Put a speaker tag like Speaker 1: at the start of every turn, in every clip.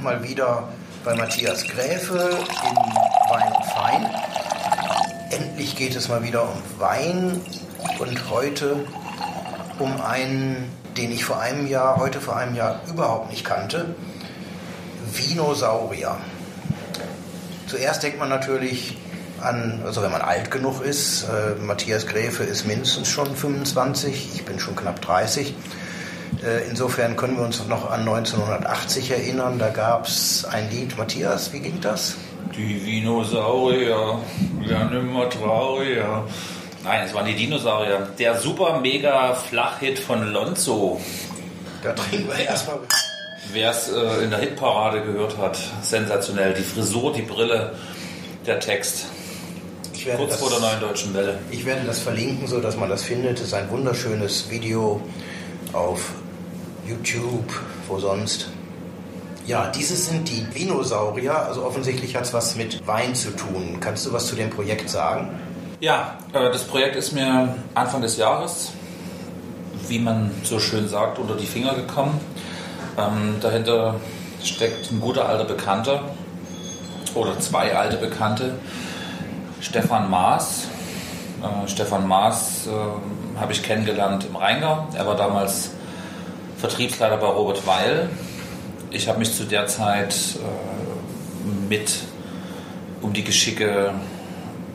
Speaker 1: sind mal wieder bei Matthias Gräfe in Wein und Fein. Endlich geht es mal wieder um Wein und heute um einen, den ich vor einem Jahr, heute vor einem Jahr überhaupt nicht kannte. Vinosaurier. Zuerst denkt man natürlich an, also wenn man alt genug ist, äh, Matthias Gräfe ist mindestens schon 25, ich bin schon knapp 30. Äh, insofern können wir uns noch an 1980 erinnern, da gab es ein Lied. Matthias, wie ging das?
Speaker 2: Die Dinosaurier werden immer trauriger. Nein, es waren die Dinosaurier. Der super mega Flachhit von Lonzo.
Speaker 1: Da trinken wir erstmal.
Speaker 2: Wer es äh, in der Hitparade gehört hat, sensationell. Die Frisur, die Brille, der Text.
Speaker 1: Ich werde
Speaker 2: Kurz
Speaker 1: das-
Speaker 2: vor der neuen deutschen Welle.
Speaker 1: Ich werde das verlinken, so dass man das findet. Es ist ein wunderschönes Video auf YouTube, wo sonst. Ja, dieses sind die Dinosaurier. Also offensichtlich hat es was mit Wein zu tun. Kannst du was zu dem Projekt sagen?
Speaker 2: Ja, äh, das Projekt ist mir Anfang des Jahres, wie man so schön sagt, unter die Finger gekommen. Ähm, dahinter steckt ein guter alter Bekannter oder zwei alte Bekannte, Stefan Maas. Äh, Stefan Maas äh, habe ich kennengelernt im Rheingau. Er war damals Vertriebsleiter bei Robert Weil. Ich habe mich zu der Zeit äh, mit um die Geschicke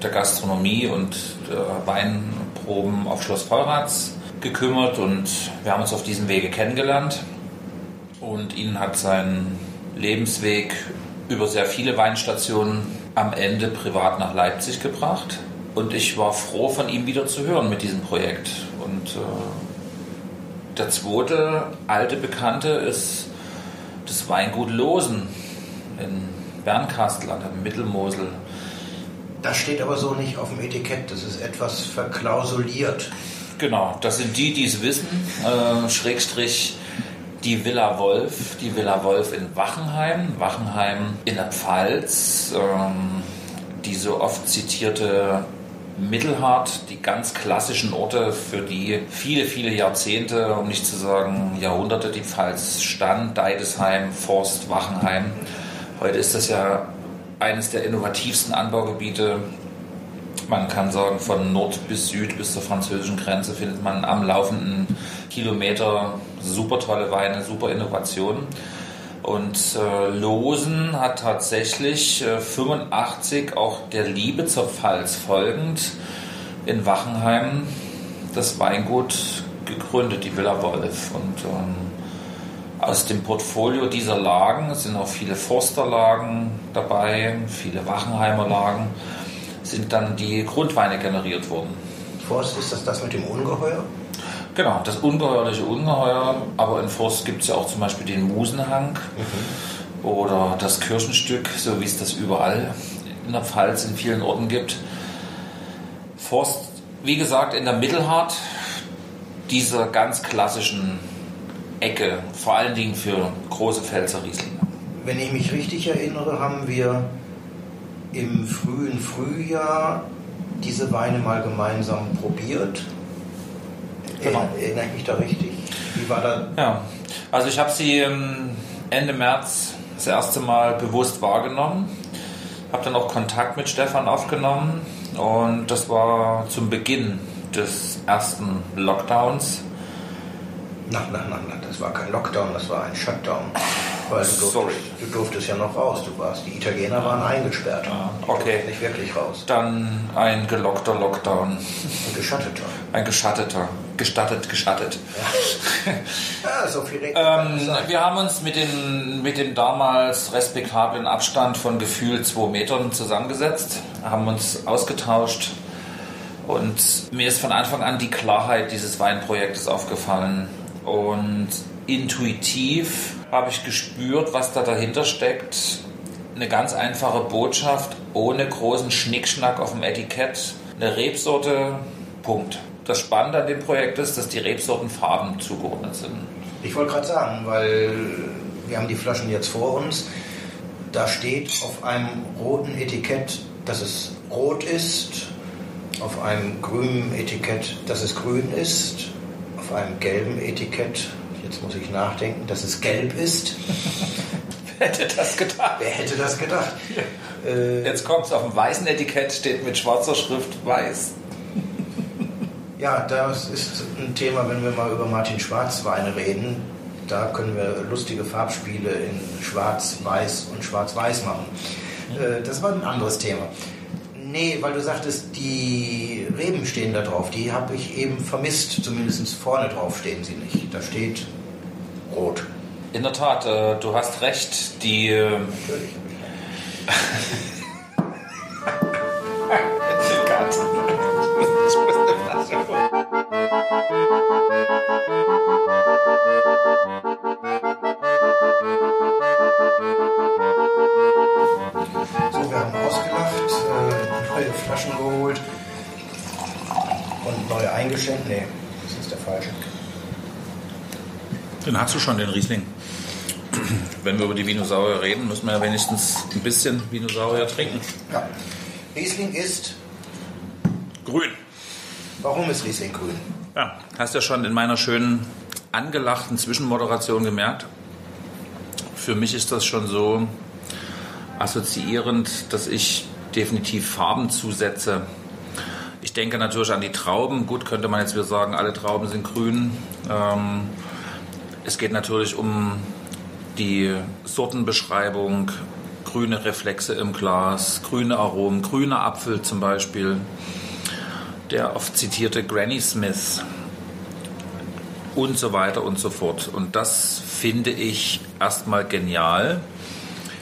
Speaker 2: der Gastronomie und der Weinproben auf Schloss Vollrats gekümmert und wir haben uns auf diesem Wege kennengelernt. Und ihn hat sein Lebensweg über sehr viele Weinstationen am Ende privat nach Leipzig gebracht. Und ich war froh, von ihm wieder zu hören mit diesem Projekt. Und äh, der zweite alte Bekannte ist das Weingut Losen in Bernkastel an der Mittelmosel.
Speaker 1: Das steht aber so nicht auf dem Etikett. Das ist etwas verklausuliert.
Speaker 2: Genau, das sind die, die es wissen. Äh, Schrägstrich die Villa Wolf, die Villa Wolf in Wachenheim, Wachenheim in der Pfalz, ähm, die so oft zitierte Mittelhart, die ganz klassischen Orte, für die viele, viele Jahrzehnte, um nicht zu sagen Jahrhunderte, die Pfalz stand, Deidesheim, Forst, Wachenheim. Heute ist das ja eines der innovativsten Anbaugebiete man kann sagen, von Nord bis Süd bis zur französischen Grenze findet man am laufenden Kilometer super tolle Weine, super Innovationen. Und äh, Losen hat tatsächlich äh, 85 auch der Liebe zur Pfalz folgend in Wachenheim das Weingut gegründet, die Villa Wolf. Und ähm, aus dem Portfolio dieser Lagen sind auch viele Forsterlagen dabei, viele Wachenheimer Lagen sind dann die Grundweine generiert worden.
Speaker 1: Forst, ist das das mit dem Ungeheuer?
Speaker 2: Genau, das ungeheuerliche Ungeheuer, aber in Forst gibt es ja auch zum Beispiel den Musenhang oder das Kirchenstück, so wie es das überall in der Pfalz in vielen Orten gibt. Forst, wie gesagt, in der Mittelhart dieser ganz klassischen Ecke, vor allen Dingen für große Pfälzer Rieslinge.
Speaker 1: Wenn ich mich richtig erinnere, haben wir im frühen Frühjahr diese Weine mal gemeinsam probiert.
Speaker 2: Genau.
Speaker 1: Erinnere ich mich da richtig? Wie war da?
Speaker 2: Ja, also ich habe sie ähm, Ende März das erste Mal bewusst wahrgenommen, habe dann auch Kontakt mit Stefan aufgenommen und das war zum Beginn des ersten Lockdowns.
Speaker 1: Na, na, na, na, das war kein Lockdown, das war ein Shutdown. Weil du durftest,
Speaker 2: Sorry.
Speaker 1: du durftest ja noch raus, du warst. Die Italiener waren eingesperrt.
Speaker 2: Ah,
Speaker 1: Die
Speaker 2: okay.
Speaker 1: Nicht wirklich raus.
Speaker 2: Dann ein gelockter Lockdown,
Speaker 1: Ein geschatteter.
Speaker 2: ein geschatteter, gestattet, geschattet.
Speaker 1: Ja, so viel Regen
Speaker 2: Ähm, wir haben uns mit, den, mit dem damals respektablen Abstand von gefühlt zwei Metern zusammengesetzt, haben uns ausgetauscht und mir ist von Anfang an die Klarheit dieses Weinprojektes aufgefallen. Und intuitiv habe ich gespürt, was da dahinter steckt. Eine ganz einfache Botschaft, ohne großen Schnickschnack auf dem Etikett. Eine Rebsorte, Punkt. Das Spannende an dem Projekt ist, dass die Rebsorten Farben zugeordnet sind.
Speaker 1: Ich wollte gerade sagen, weil wir haben die Flaschen jetzt vor uns. da steht auf einem roten Etikett, dass es rot ist, auf einem grünen Etikett, dass es grün ist, auf einem gelben Etikett, jetzt muss ich nachdenken, dass es gelb ist.
Speaker 2: Wer hätte das gedacht?
Speaker 1: Wer hätte das gedacht?
Speaker 2: Ja. Äh, jetzt kommt es auf dem weißen Etikett, steht mit schwarzer Schrift weiß.
Speaker 1: Ja, das ist ein Thema, wenn wir mal über Martin Schwarzweine reden. Da können wir lustige Farbspiele in Schwarz, Weiß und Schwarz-Weiß machen. Äh, das war ein anderes Thema. Nee, weil du sagtest, die Reben stehen da drauf. Die habe ich eben vermisst. Zumindest vorne drauf stehen sie nicht. Da steht rot.
Speaker 2: In der Tat, äh, du hast recht. Die. Äh, Natürlich.
Speaker 1: eingeschenkt? Nee, das ist der falsche.
Speaker 2: Den hast du schon, den Riesling. Wenn wir über die Vinosaurier reden, müssen wir ja wenigstens ein bisschen Vinosaurier trinken.
Speaker 1: Ja. Riesling ist
Speaker 2: grün.
Speaker 1: Warum ist Riesling grün?
Speaker 2: Ja, hast ja schon in meiner schönen angelachten Zwischenmoderation gemerkt. Für mich ist das schon so assoziierend, dass ich definitiv Farben zusetze ich denke natürlich an die Trauben. Gut, könnte man jetzt wieder sagen, alle Trauben sind grün. Ähm, es geht natürlich um die Sortenbeschreibung, grüne Reflexe im Glas, grüne Aromen, grüner Apfel zum Beispiel, der oft zitierte Granny Smith und so weiter und so fort. Und das finde ich erstmal genial,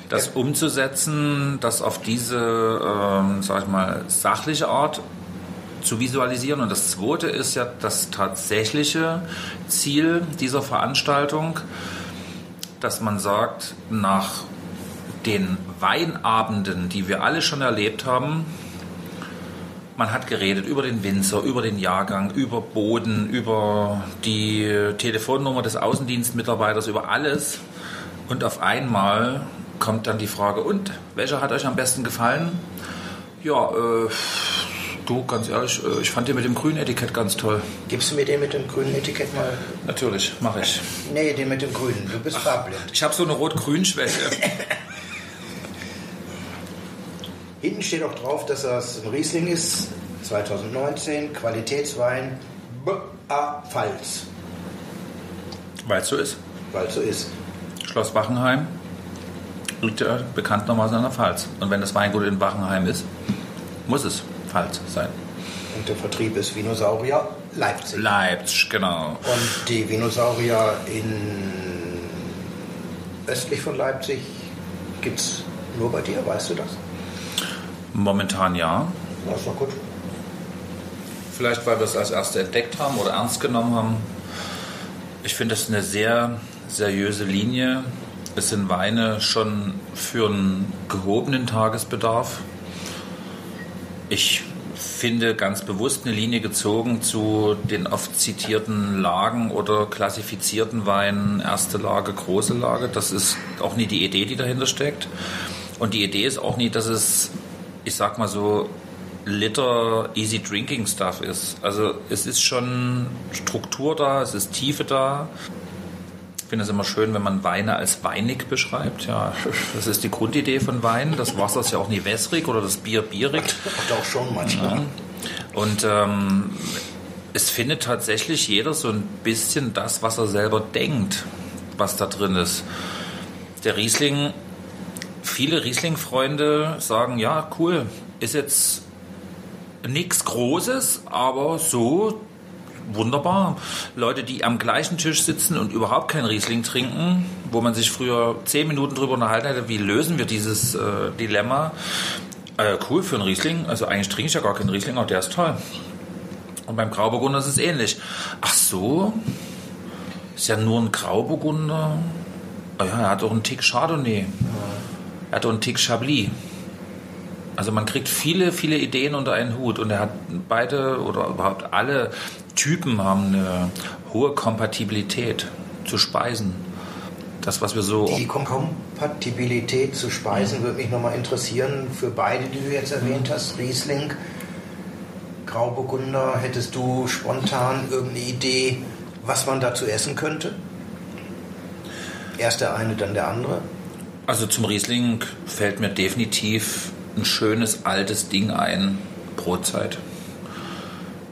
Speaker 2: das umzusetzen, das auf diese, ähm, sag ich mal, sachliche Art zu visualisieren. Und das Zweite ist ja das tatsächliche Ziel dieser Veranstaltung, dass man sagt, nach den Weinabenden, die wir alle schon erlebt haben, man hat geredet über den Winzer, über den Jahrgang, über Boden, über die Telefonnummer des Außendienstmitarbeiters, über alles. Und auf einmal kommt dann die Frage, und welcher hat euch am besten gefallen? Ja, äh, Du, ganz ehrlich, äh, ich fand den mit dem grünen Etikett ganz toll.
Speaker 1: Gibst du mir den mit dem grünen Etikett mal?
Speaker 2: Natürlich, mache ich.
Speaker 1: Nee, den mit dem grünen. Du bist farblind.
Speaker 2: Ich habe so eine Rot-Grün-Schwäche.
Speaker 1: Hinten steht auch drauf, dass das ein Riesling ist. 2019, Qualitätswein, B.A. Pfalz.
Speaker 2: Weil es so ist.
Speaker 1: Weil es so ist.
Speaker 2: Schloss Wachenheim liegt ja bekanntermaßen an der Pfalz. Und wenn das Weingut in Wachenheim ist, muss es Pfalz sein.
Speaker 1: Und der Vertrieb ist Vinosaurier Leipzig.
Speaker 2: Leipzig, genau.
Speaker 1: Und die Vinosaurier in östlich von Leipzig gibt es nur bei dir, weißt du das?
Speaker 2: Momentan ja.
Speaker 1: Das ist doch gut.
Speaker 2: Vielleicht, weil wir es als Erste entdeckt haben oder ernst genommen haben. Ich finde das eine sehr seriöse Linie. Es sind Weine schon für einen gehobenen Tagesbedarf ich finde ganz bewusst eine Linie gezogen zu den oft zitierten Lagen oder klassifizierten Weinen, erste Lage, große Lage. Das ist auch nie die Idee, die dahinter steckt. Und die Idee ist auch nie, dass es, ich sag mal so, Liter Easy Drinking Stuff ist. Also es ist schon Struktur da, es ist Tiefe da finde es immer schön, wenn man Weine als weinig beschreibt. Ja, das ist die Grundidee von Wein. Das Wasser ist ja auch nie wässrig oder das Bier bierig.
Speaker 1: Hat auch schon manchmal. Ja.
Speaker 2: Und ähm, es findet tatsächlich jeder so ein bisschen das, was er selber denkt, was da drin ist. Der Riesling, viele Riesling-Freunde sagen, ja, cool, ist jetzt nichts Großes, aber so wunderbar. Leute, die am gleichen Tisch sitzen und überhaupt kein Riesling trinken, wo man sich früher zehn Minuten drüber unterhalten hätte, wie lösen wir dieses äh, Dilemma. Äh, cool für einen Riesling. Also eigentlich trinke ich ja gar keinen Riesling, aber der ist toll. Und beim Grauburgunder ist es ähnlich. Ach so, ist ja nur ein Grauburgunder. Oh ja, er hat auch einen Tick Chardonnay. Er hat auch einen Tick Chablis. Also man kriegt viele, viele Ideen unter einen Hut und er hat beide oder überhaupt alle Typen haben eine hohe Kompatibilität zu Speisen. Das, was wir so.
Speaker 1: Die Kompatibilität zu Speisen würde mich nochmal interessieren. Für beide, die du jetzt erwähnt hast, Riesling, Grauburgunder, hättest du spontan irgendeine Idee, was man dazu essen könnte? Erst der eine, dann der andere?
Speaker 2: Also zum Riesling fällt mir definitiv ein schönes altes Ding ein, Brotzeit.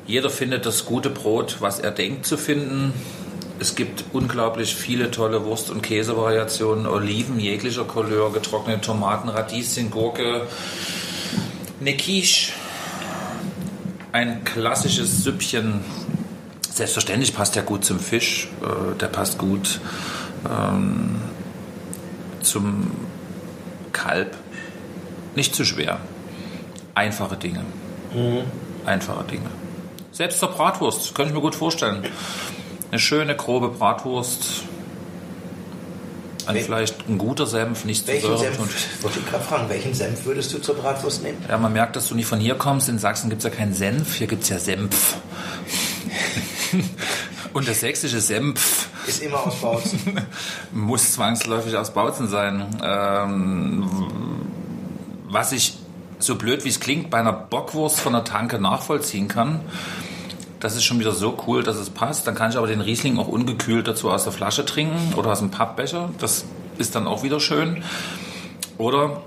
Speaker 2: Jeder findet das gute Brot, was er denkt zu finden. Es gibt unglaublich viele tolle Wurst- und Käsevariationen, Oliven jeglicher Couleur, getrocknete Tomaten, Radieschen, Gurke, eine Quiche, ein klassisches Süppchen. Selbstverständlich passt der gut zum Fisch, äh, der passt gut ähm, zum Kalb. Nicht zu schwer. Einfache Dinge. Mhm. Einfache Dinge. Selbst zur Bratwurst, könnte ich mir gut vorstellen. Eine schöne, grobe Bratwurst. An vielleicht ein guter Senf, nicht zu
Speaker 1: Senf, wollte ich gerade fragen, welchen Senf würdest du zur Bratwurst nehmen?
Speaker 2: Ja, man merkt, dass du nicht von hier kommst. In Sachsen gibt es ja keinen Senf, hier gibt es ja Senf. Und der sächsische Senf
Speaker 1: ist immer aus Bautzen.
Speaker 2: muss zwangsläufig aus Bautzen sein. Ähm, was ich so blöd wie es klingt, bei einer Bockwurst von der Tanke nachvollziehen kann, das ist schon wieder so cool, dass es passt. Dann kann ich aber den Riesling auch ungekühlt dazu aus der Flasche trinken oder aus dem Pappbecher. Das ist dann auch wieder schön. Oder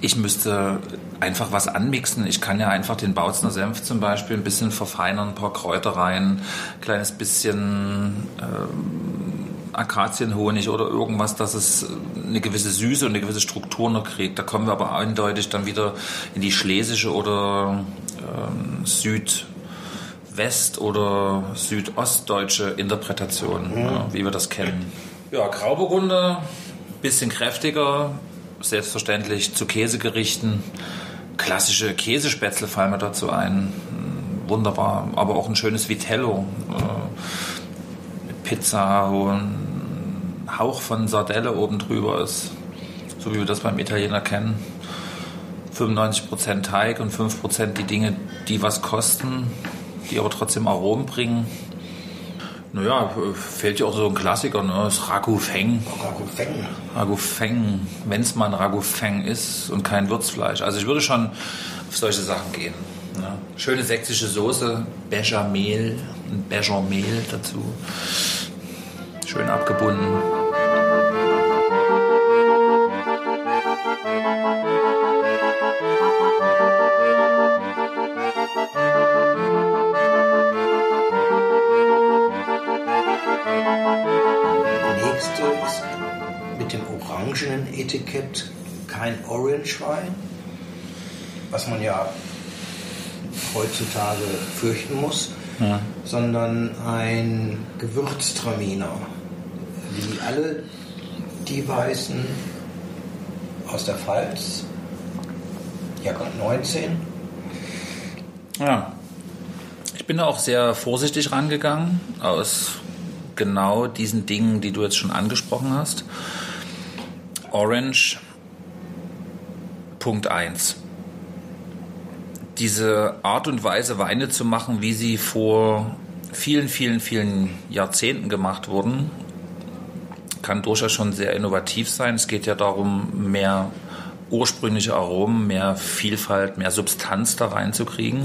Speaker 2: ich müsste einfach was anmixen. Ich kann ja einfach den Bautzner Senf zum Beispiel ein bisschen verfeinern, ein paar Kräuter rein, ein kleines bisschen ähm, Akazienhonig oder irgendwas, dass es eine gewisse Süße und eine gewisse Struktur noch kriegt. Da kommen wir aber eindeutig dann wieder in die schlesische oder ähm, Südwest- oder südostdeutsche Interpretation, mhm. ja, wie wir das kennen. Ja, Grauburgunder, bisschen kräftiger, selbstverständlich zu Käsegerichten. Klassische Käsespätzle fallen mir dazu ein. Wunderbar, aber auch ein schönes Vitello. Äh, Pizza, wo ein Hauch von Sardelle oben drüber ist. So wie wir das beim Italiener kennen. 95% Teig und 5% die Dinge, die was kosten, die aber trotzdem Aromen bringen. Naja, fällt ja auch so ein Klassiker, ne? das Ragu Feng.
Speaker 1: Ragu Feng.
Speaker 2: Ragu Feng, wenn es mal ein Ragu Feng ist und kein Würzfleisch. Also ich würde schon auf solche Sachen gehen. Ne? Schöne sächsische Soße, Bechamel, ein Bechamel dazu. Schön abgebunden.
Speaker 1: Etikett kein Orange Wein, was man ja heutzutage fürchten muss, ja. sondern ein Gewürztraminer, wie alle die Weißen aus der Pfalz, Jahrgang 19.
Speaker 2: Ja, ich bin da auch sehr vorsichtig rangegangen, aus genau diesen Dingen, die du jetzt schon angesprochen hast. Orange Punkt 1. Diese Art und Weise, Weine zu machen, wie sie vor vielen, vielen, vielen Jahrzehnten gemacht wurden, kann durchaus schon sehr innovativ sein. Es geht ja darum, mehr ursprüngliche Aromen, mehr Vielfalt, mehr Substanz da reinzukriegen,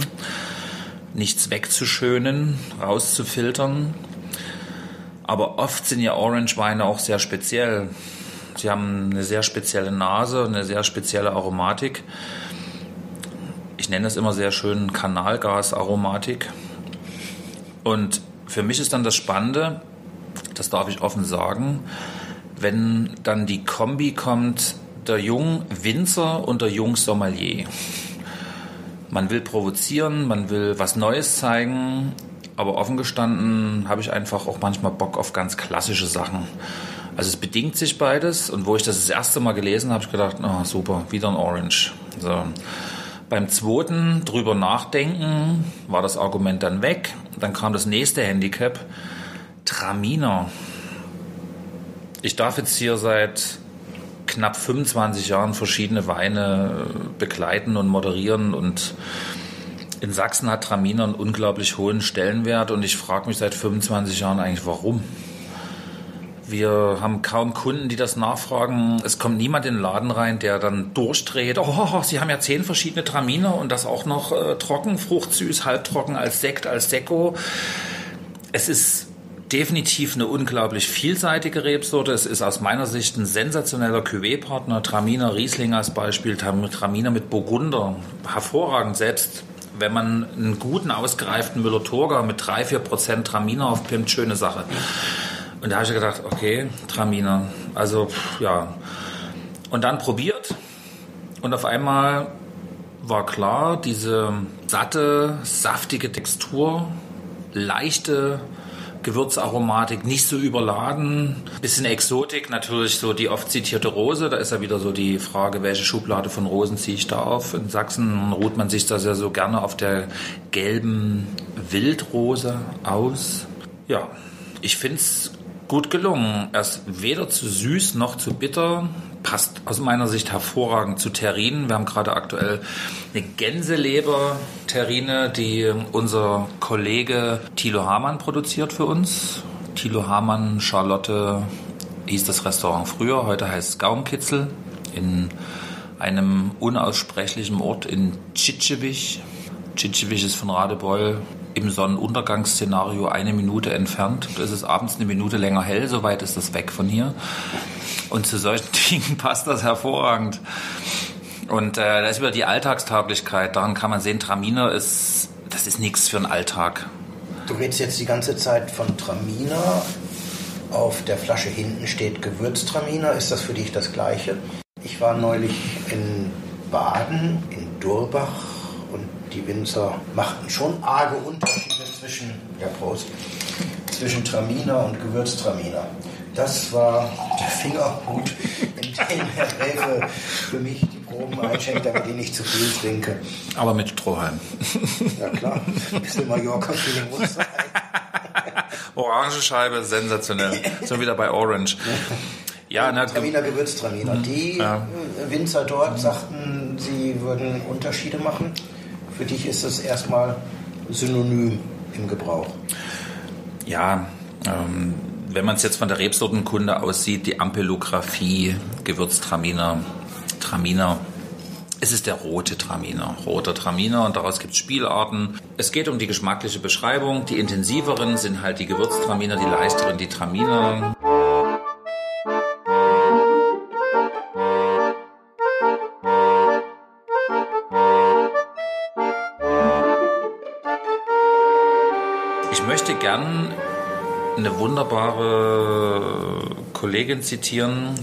Speaker 2: nichts wegzuschönen, rauszufiltern. Aber oft sind ja Orange-Weine auch sehr speziell. Sie haben eine sehr spezielle Nase, eine sehr spezielle Aromatik. Ich nenne es immer sehr schön Kanalgasaromatik. Und für mich ist dann das Spannende, das darf ich offen sagen, wenn dann die Kombi kommt, der Jung Winzer und der Jung Sommelier. Man will provozieren, man will was Neues zeigen, aber offen gestanden habe ich einfach auch manchmal Bock auf ganz klassische Sachen. Also es bedingt sich beides und wo ich das das erste Mal gelesen habe, habe ich gedacht, oh, super, wieder ein Orange. So. Beim zweiten drüber nachdenken war das Argument dann weg. Dann kam das nächste Handicap, Traminer. Ich darf jetzt hier seit knapp 25 Jahren verschiedene Weine begleiten und moderieren und in Sachsen hat Traminer einen unglaublich hohen Stellenwert und ich frage mich seit 25 Jahren eigentlich, warum? Wir haben kaum Kunden, die das nachfragen. Es kommt niemand in den Laden rein, der dann durchdreht. Oh, Sie haben ja zehn verschiedene Traminer und das auch noch äh, trocken, fruchtsüß, halbtrocken, als Sekt, als Sekko. Es ist definitiv eine unglaublich vielseitige Rebsorte. Es ist aus meiner Sicht ein sensationeller Cuvée-Partner. Traminer Riesling als Beispiel, Traminer mit Burgunder. Hervorragend selbst wenn man einen guten, ausgereiften Müller-Turger mit 3-4% Traminer aufpimmt, schöne Sache. Und da habe ich gedacht, okay, Traminer. Also, ja. Und dann probiert. Und auf einmal war klar, diese satte, saftige Textur, leichte Gewürzaromatik, nicht so überladen. Bisschen Exotik, natürlich so die oft zitierte Rose. Da ist ja wieder so die Frage, welche Schublade von Rosen ziehe ich da auf. In Sachsen ruht man sich das ja so gerne auf der gelben Wildrose aus. Ja, ich finde es gut gelungen. Er ist weder zu süß noch zu bitter. Passt aus meiner Sicht hervorragend zu Terrinen. Wir haben gerade aktuell eine Gänseleber-Terrine, die unser Kollege Thilo Hamann produziert für uns. Thilo Hamann, Charlotte hieß das Restaurant früher, heute heißt es Gaumkitzel in einem unaussprechlichen Ort in Tschitschewich. Tschitschewich ist von Radebeul im Sonnenuntergangsszenario eine Minute entfernt. Es ist abends eine Minute länger hell, soweit ist das weg von hier. Und zu solchen Dingen passt das hervorragend. Und äh, da ist wieder die Alltagstauglichkeit. Daran kann man sehen, Traminer ist, das ist nichts für den Alltag.
Speaker 1: Du redest jetzt die ganze Zeit von Traminer. Auf der Flasche hinten steht Gewürztraminer. Ist das für dich das Gleiche? Ich war neulich in Baden, in Durbach die Winzer machten schon arge Unterschiede zwischen, ja Prost, zwischen Traminer und Gewürztraminer. Das war der Fingerhut, in dem Herr Gräfe für mich die Proben einschenkt, damit ich nicht zu viel trinke.
Speaker 2: Aber mit Strohhalm.
Speaker 1: Ja klar, ein bisschen Mallorca-Feeling muss sein.
Speaker 2: Orangenscheibe, sensationell. So wieder bei Orange.
Speaker 1: Ja, na, Traminer, Gewürztraminer. Die ja. Winzer dort sagten, sie würden Unterschiede machen. Für dich ist es erstmal synonym im Gebrauch.
Speaker 2: Ja, ähm, wenn man es jetzt von der Rebsortenkunde aussieht, die Ampelographie, Gewürztraminer, Traminer, es ist der rote Traminer, roter Traminer und daraus gibt es Spielarten. Es geht um die geschmackliche Beschreibung. Die intensiveren sind halt die Gewürztraminer, die leichteren die Traminer. Gern eine wunderbare Kollegin zitieren,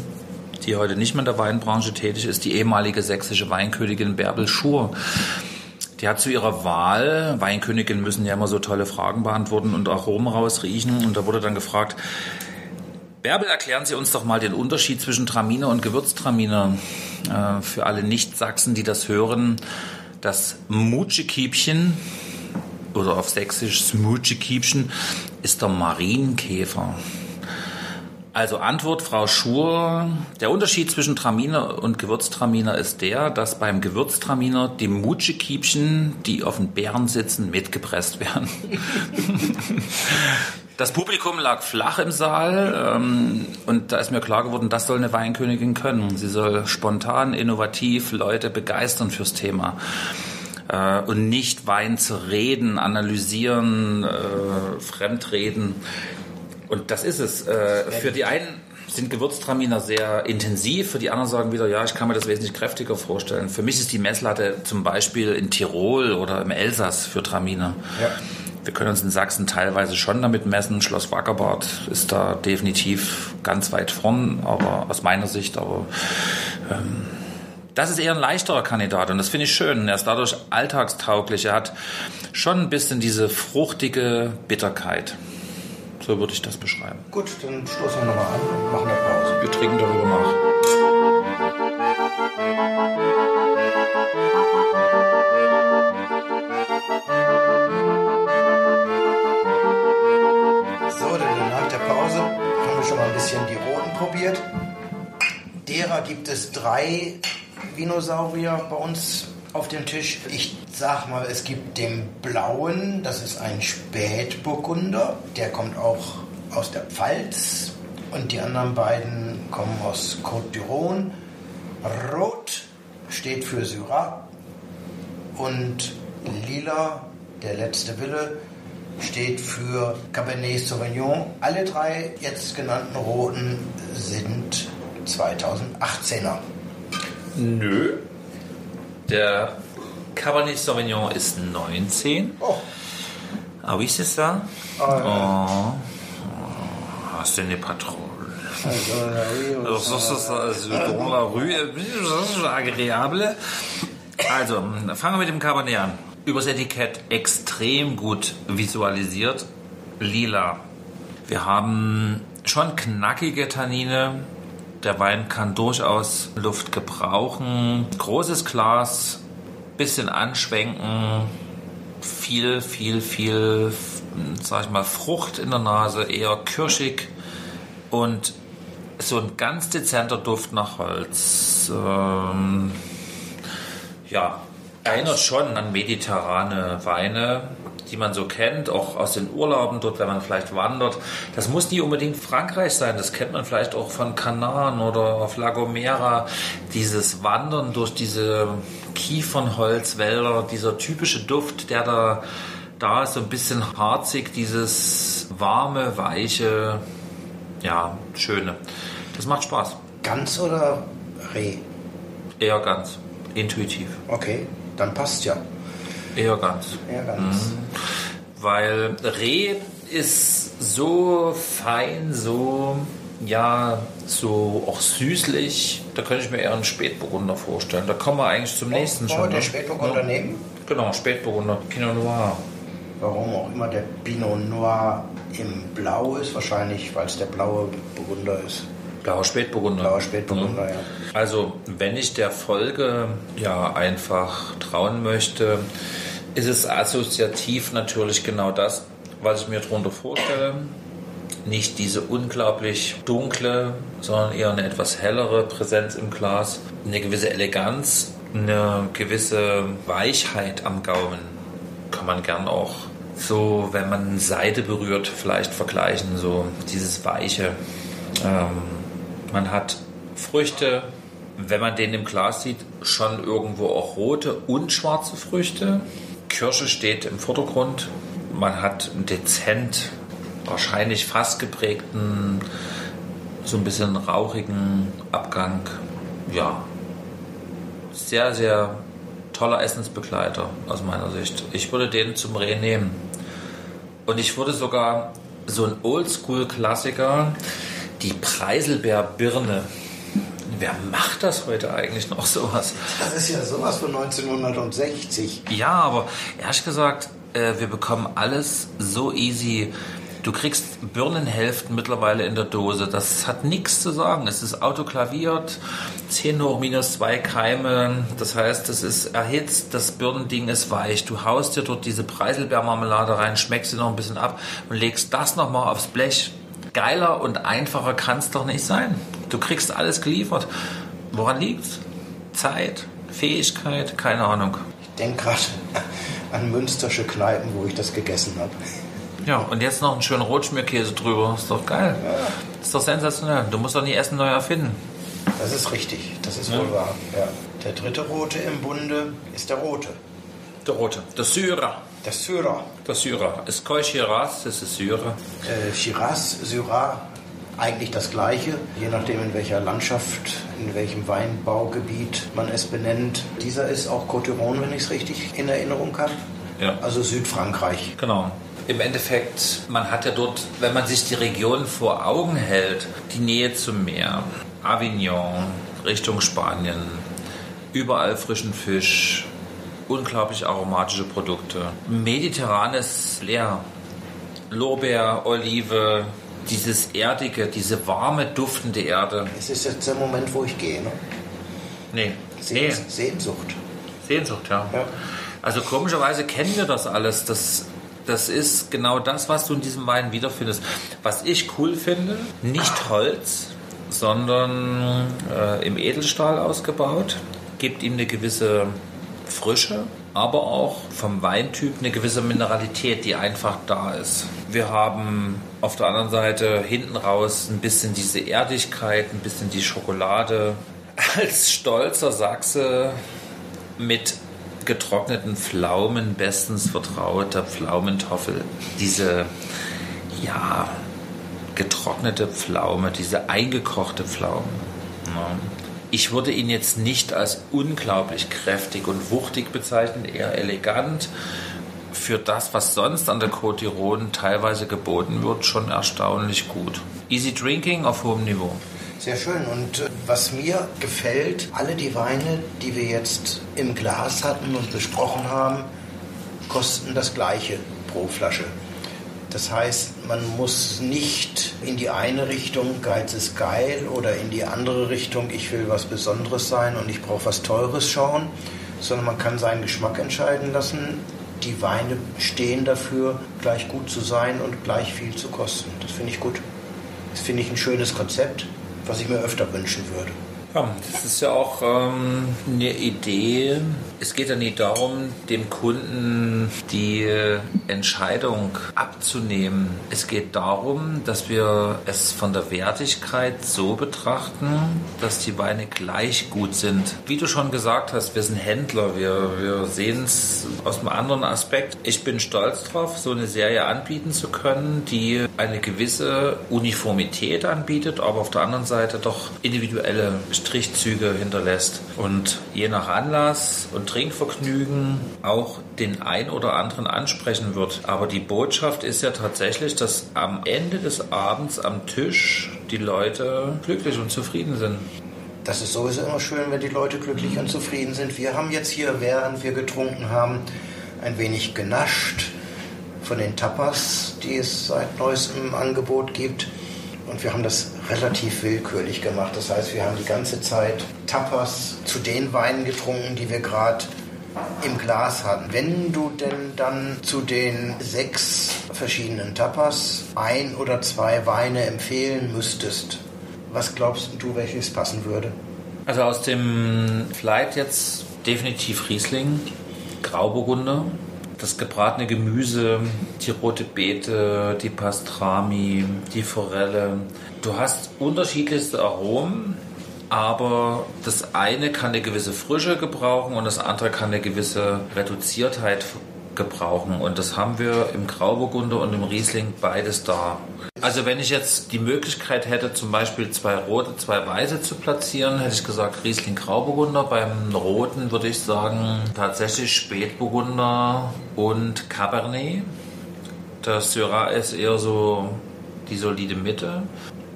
Speaker 2: die heute nicht mehr in der Weinbranche tätig ist, die ehemalige sächsische Weinkönigin Bärbel Schur. Die hat zu ihrer Wahl, Weinkönigin müssen ja immer so tolle Fragen beantworten und Aromen rausriechen. Und da wurde dann gefragt, Bärbel, erklären Sie uns doch mal den Unterschied zwischen Traminer und Gewürztraminer. Äh, für alle Nicht-Sachsen, die das hören, das Mutschekiebchen, oder auf Sächsisch Smutschekiebchen, ist der Marienkäfer. Also Antwort Frau Schur, der Unterschied zwischen Traminer und Gewürztraminer ist der, dass beim Gewürztraminer die Mutschekiebchen, die auf den Bären sitzen, mitgepresst werden. Das Publikum lag flach im Saal ähm, und da ist mir klar geworden, das soll eine Weinkönigin können. Sie soll spontan, innovativ Leute begeistern fürs Thema äh, und nicht Wein zu reden, analysieren, äh, fremdreden. Und das ist es. Äh, für die einen sind Gewürztraminer sehr intensiv, für die anderen sagen wieder, ja, ich kann mir das wesentlich kräftiger vorstellen. Für mich ist die Messlatte zum Beispiel in Tirol oder im Elsass für Traminer. Ja. Wir können uns in Sachsen teilweise schon damit messen. Schloss Wackerbad ist da definitiv ganz weit vorn, aber aus meiner Sicht, aber ähm, das ist eher ein leichterer Kandidat und das finde ich schön. Er ist dadurch alltagstauglich. Er hat schon ein bisschen diese fruchtige Bitterkeit. So würde ich das beschreiben.
Speaker 1: Gut, dann stoßen wir nochmal an und machen eine Pause.
Speaker 2: Wir trinken darüber nach.
Speaker 1: So, dann nach der Pause haben wir schon mal ein bisschen die roten probiert. Derer gibt es drei Dinosaurier bei uns auf dem Tisch. Ich sag mal, es gibt den blauen, das ist ein Spätburgunder, der kommt auch aus der Pfalz. Und die anderen beiden kommen aus Côte d'Iron. Rot steht für Syrah und lila, der letzte Wille, steht für Cabernet Sauvignon. Alle drei jetzt genannten Roten sind 2018er.
Speaker 2: Nö. Der Cabernet Sauvignon ist 19.
Speaker 1: Oh,
Speaker 2: Ah c'est ça?
Speaker 1: Ah, ja.
Speaker 2: Oh. Oh, c'est une patrouille.
Speaker 1: also,
Speaker 2: ist also ist agréable. Also, fangen wir mit dem Cabernet an. Übers Etikett extrem gut visualisiert. Lila. Wir haben schon knackige Tannine. Der Wein kann durchaus Luft gebrauchen. Großes Glas, bisschen anschwenken. Viel, viel, viel, sag ich mal, Frucht in der Nase, eher kirschig. Und so ein ganz dezenter Duft nach Holz. Ähm, ja, erinnert schon an mediterrane Weine, die man so kennt, auch aus den Urlauben dort, wenn man vielleicht wandert. Das muss nicht unbedingt Frankreich sein, das kennt man vielleicht auch von Canaan oder auf La Gomera. Dieses Wandern durch diese Kiefernholzwälder, dieser typische Duft, der da da ist, so ein bisschen harzig, dieses warme, weiche, ja, schöne. Das macht Spaß.
Speaker 1: Ganz oder Reh?
Speaker 2: Eher ganz. Intuitiv.
Speaker 1: Okay, dann passt ja.
Speaker 2: Eher ganz.
Speaker 1: Ja, ganz.
Speaker 2: Weil Reh ist so fein, so, ja, so auch süßlich. Da könnte ich mir eher einen Spätburgunder vorstellen. Da kommen wir eigentlich zum nächsten
Speaker 1: wir
Speaker 2: schon.
Speaker 1: den
Speaker 2: ne?
Speaker 1: Spätburgunder nehmen?
Speaker 2: Genau, Spätburgunder. Pinot Noir.
Speaker 1: Warum auch immer der Pinot Noir im Blau ist, wahrscheinlich, weil es der blaue Burgunder ist.
Speaker 2: Blauer Spätburgunder.
Speaker 1: Blauer Spätburgunder, ja.
Speaker 2: Also, wenn ich der Folge ja einfach trauen möchte, ist es assoziativ natürlich genau das, was ich mir darunter vorstelle. Nicht diese unglaublich dunkle, sondern eher eine etwas hellere Präsenz im Glas. Eine gewisse Eleganz, eine gewisse Weichheit am Gaumen. Kann man gern auch so, wenn man Seide berührt, vielleicht vergleichen. So dieses Weiche. Ähm, man hat Früchte, wenn man den im Glas sieht, schon irgendwo auch rote und schwarze Früchte. Kirsche steht im Vordergrund. Man hat einen dezent, wahrscheinlich fast geprägten, so ein bisschen rauchigen Abgang. Ja, sehr, sehr toller Essensbegleiter aus meiner Sicht. Ich würde den zum Reh nehmen. Und ich würde sogar so ein Oldschool-Klassiker, die Preiselbeerbirne. Wer macht das heute eigentlich noch sowas?
Speaker 1: Das ist ja sowas von 1960.
Speaker 2: Ja, aber ehrlich gesagt, äh, wir bekommen alles so easy. Du kriegst Birnenhälften mittlerweile in der Dose. Das hat nichts zu sagen. Es ist autoklaviert, 10 hoch minus 2 Keime. Das heißt, es ist erhitzt, das Birnending ist weich. Du haust dir dort diese Preiselbeermarmelade rein, schmeckst sie noch ein bisschen ab und legst das nochmal aufs Blech. Geiler und einfacher kann es doch nicht sein. Du kriegst alles geliefert. Woran liegt's? Zeit, Fähigkeit, keine Ahnung.
Speaker 1: Ich denke gerade an münstersche Kneipen, wo ich das gegessen habe.
Speaker 2: Ja, und jetzt noch einen schönen Rotschmierkäse drüber. Ist doch geil. Ist doch sensationell. Du musst doch nie Essen neu erfinden.
Speaker 1: Das ist richtig, das ist wohl wahr. Ja. Der dritte Rote im Bunde ist der Rote.
Speaker 2: Der rote. Der Syrer.
Speaker 1: Der Syrah.
Speaker 2: Der Syrer. Ist Koi Shiraz, das ist Syrer.
Speaker 1: Äh, Shiraz, Syrah, eigentlich das gleiche, je nachdem in welcher Landschaft, in welchem Weinbaugebiet man es benennt. Dieser ist auch d'Iron, wenn ich es richtig in Erinnerung habe.
Speaker 2: Ja.
Speaker 1: Also Südfrankreich.
Speaker 2: Genau. Im Endeffekt, man hat ja dort, wenn man sich die Region vor Augen hält, die Nähe zum Meer, Avignon, Richtung Spanien, überall frischen Fisch, unglaublich aromatische Produkte, mediterranes Flair, Lorbeer, Olive, dieses erdige, diese warme, duftende Erde.
Speaker 1: Es ist jetzt der Moment, wo ich gehe. Ne?
Speaker 2: Nee, nee,
Speaker 1: Sehns Sehnsucht.
Speaker 2: Sehnsucht, ja.
Speaker 1: Ja.
Speaker 2: Also komischerweise kennen wir das alles. Das, das ist genau das, was du in diesem Wein wiederfindest. Was ich cool finde, nicht Holz, sondern äh, im Edelstahl ausgebaut, gibt ihm eine gewisse Frische, aber auch vom Weintyp eine gewisse Mineralität, die einfach da ist. Wir haben auf der anderen Seite hinten raus ein bisschen diese Erdigkeit, ein bisschen die Schokolade. Als stolzer Sachse mit getrockneten Pflaumen bestens vertrauter Pflaumentoffel. Diese, ja, getrocknete Pflaume, diese eingekochte Pflaume. Ich würde ihn jetzt nicht als unglaublich kräftig und wuchtig bezeichnen, eher elegant. Für das, was sonst an der Côte d'Iron teilweise geboten wird, schon erstaunlich gut. Easy Drinking auf hohem Niveau.
Speaker 1: Sehr schön. Und äh, was mir gefällt, alle die Weine, die wir jetzt im Glas hatten und besprochen haben, kosten das gleiche pro Flasche. Das heißt, man muss nicht in die eine Richtung, Geiz ist geil, oder in die andere Richtung, ich will was Besonderes sein und ich brauche was Teures schauen, sondern man kann seinen Geschmack entscheiden lassen. Die Weine stehen dafür, gleich gut zu sein und gleich viel zu kosten. Das finde ich gut. Das finde ich ein schönes Konzept was ich mir öfter wünschen würde.
Speaker 2: Ja, das ist ja auch ähm, eine Idee. Es geht ja nicht darum, dem Kunden die Entscheidung abzunehmen. Es geht darum, dass wir es von der Wertigkeit so betrachten, dass die Weine gleich gut sind. Wie du schon gesagt hast, wir sind Händler. Wir, wir sehen es aus einem anderen Aspekt. Ich bin stolz darauf, so eine Serie anbieten zu können, die eine gewisse Uniformität anbietet, aber auf der anderen Seite doch individuelle Strichzüge hinterlässt und je nach Anlass und Trinkvergnügen auch den ein oder anderen ansprechen wird. Aber die Botschaft ist ja tatsächlich, dass am Ende des Abends am Tisch die Leute glücklich und zufrieden sind.
Speaker 1: Das ist sowieso immer schön, wenn die Leute glücklich und zufrieden sind. Wir haben jetzt hier, während wir getrunken haben, ein wenig genascht von den Tapas, die es seit neuestem Angebot gibt. Und wir haben das relativ willkürlich gemacht. Das heißt, wir haben die ganze Zeit Tapas zu den Weinen getrunken, die wir gerade im Glas hatten. Wenn du denn dann zu den sechs verschiedenen Tapas ein oder zwei Weine empfehlen müsstest, was glaubst du, welches passen würde?
Speaker 2: Also aus dem Flight jetzt definitiv Riesling, Grauburgunder, das gebratene Gemüse, die rote Beete, die Pastrami, die Forelle. Du hast unterschiedlichste Aromen, aber das eine kann eine gewisse Frische gebrauchen und das andere kann eine gewisse Reduziertheit gebrauchen. Und das haben wir im Grauburgunder und im Riesling beides da. Also wenn ich jetzt die Möglichkeit hätte, zum Beispiel zwei rote, zwei weiße zu platzieren, hätte ich gesagt Riesling Grauburgunder. Beim roten würde ich sagen tatsächlich Spätburgunder und Cabernet. Der Syrah ist eher so die solide Mitte.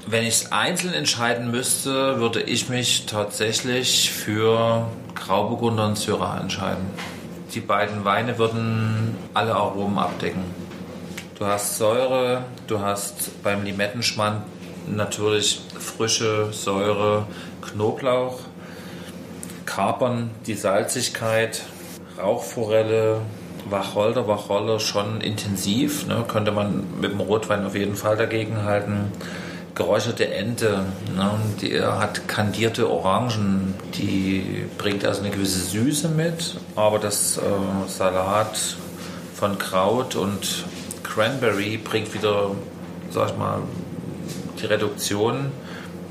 Speaker 2: Wenn ich es einzeln entscheiden müsste, würde ich mich tatsächlich für Grauburgunder und Syrah entscheiden. Die beiden Weine würden alle Aromen abdecken. Du hast Säure, du hast beim Limettenschmand natürlich frische Säure, Knoblauch, Kapern, die Salzigkeit, Rauchforelle, Wacholder, Wacholder schon intensiv, ne, könnte man mit dem Rotwein auf jeden Fall dagegen halten geräucherte Ente, ne, die hat kandierte Orangen, die bringt also eine gewisse Süße mit, aber das äh, Salat von Kraut und Cranberry bringt wieder, sag ich mal, die Reduktion.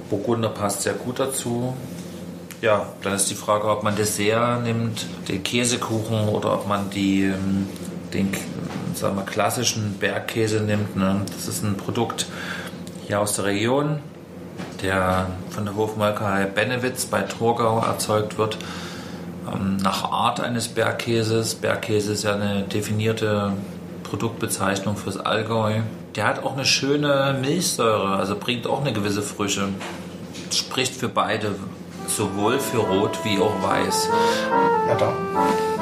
Speaker 2: Burgunder passt sehr gut dazu. Ja, dann ist die Frage, ob man Dessert nimmt, den Käsekuchen oder ob man die, ähm, den sagen wir, klassischen Bergkäse nimmt. Ne? Das ist ein Produkt, hier aus der Region, der von der Hofmolkerei Benewitz bei Torgau erzeugt wird, ähm, nach Art eines Bergkäses. Bergkäse ist ja eine definierte Produktbezeichnung fürs Allgäu. Der hat auch eine schöne Milchsäure, also bringt auch eine gewisse Frische. Spricht für beide, sowohl für Rot wie auch Weiß.
Speaker 1: Na dann.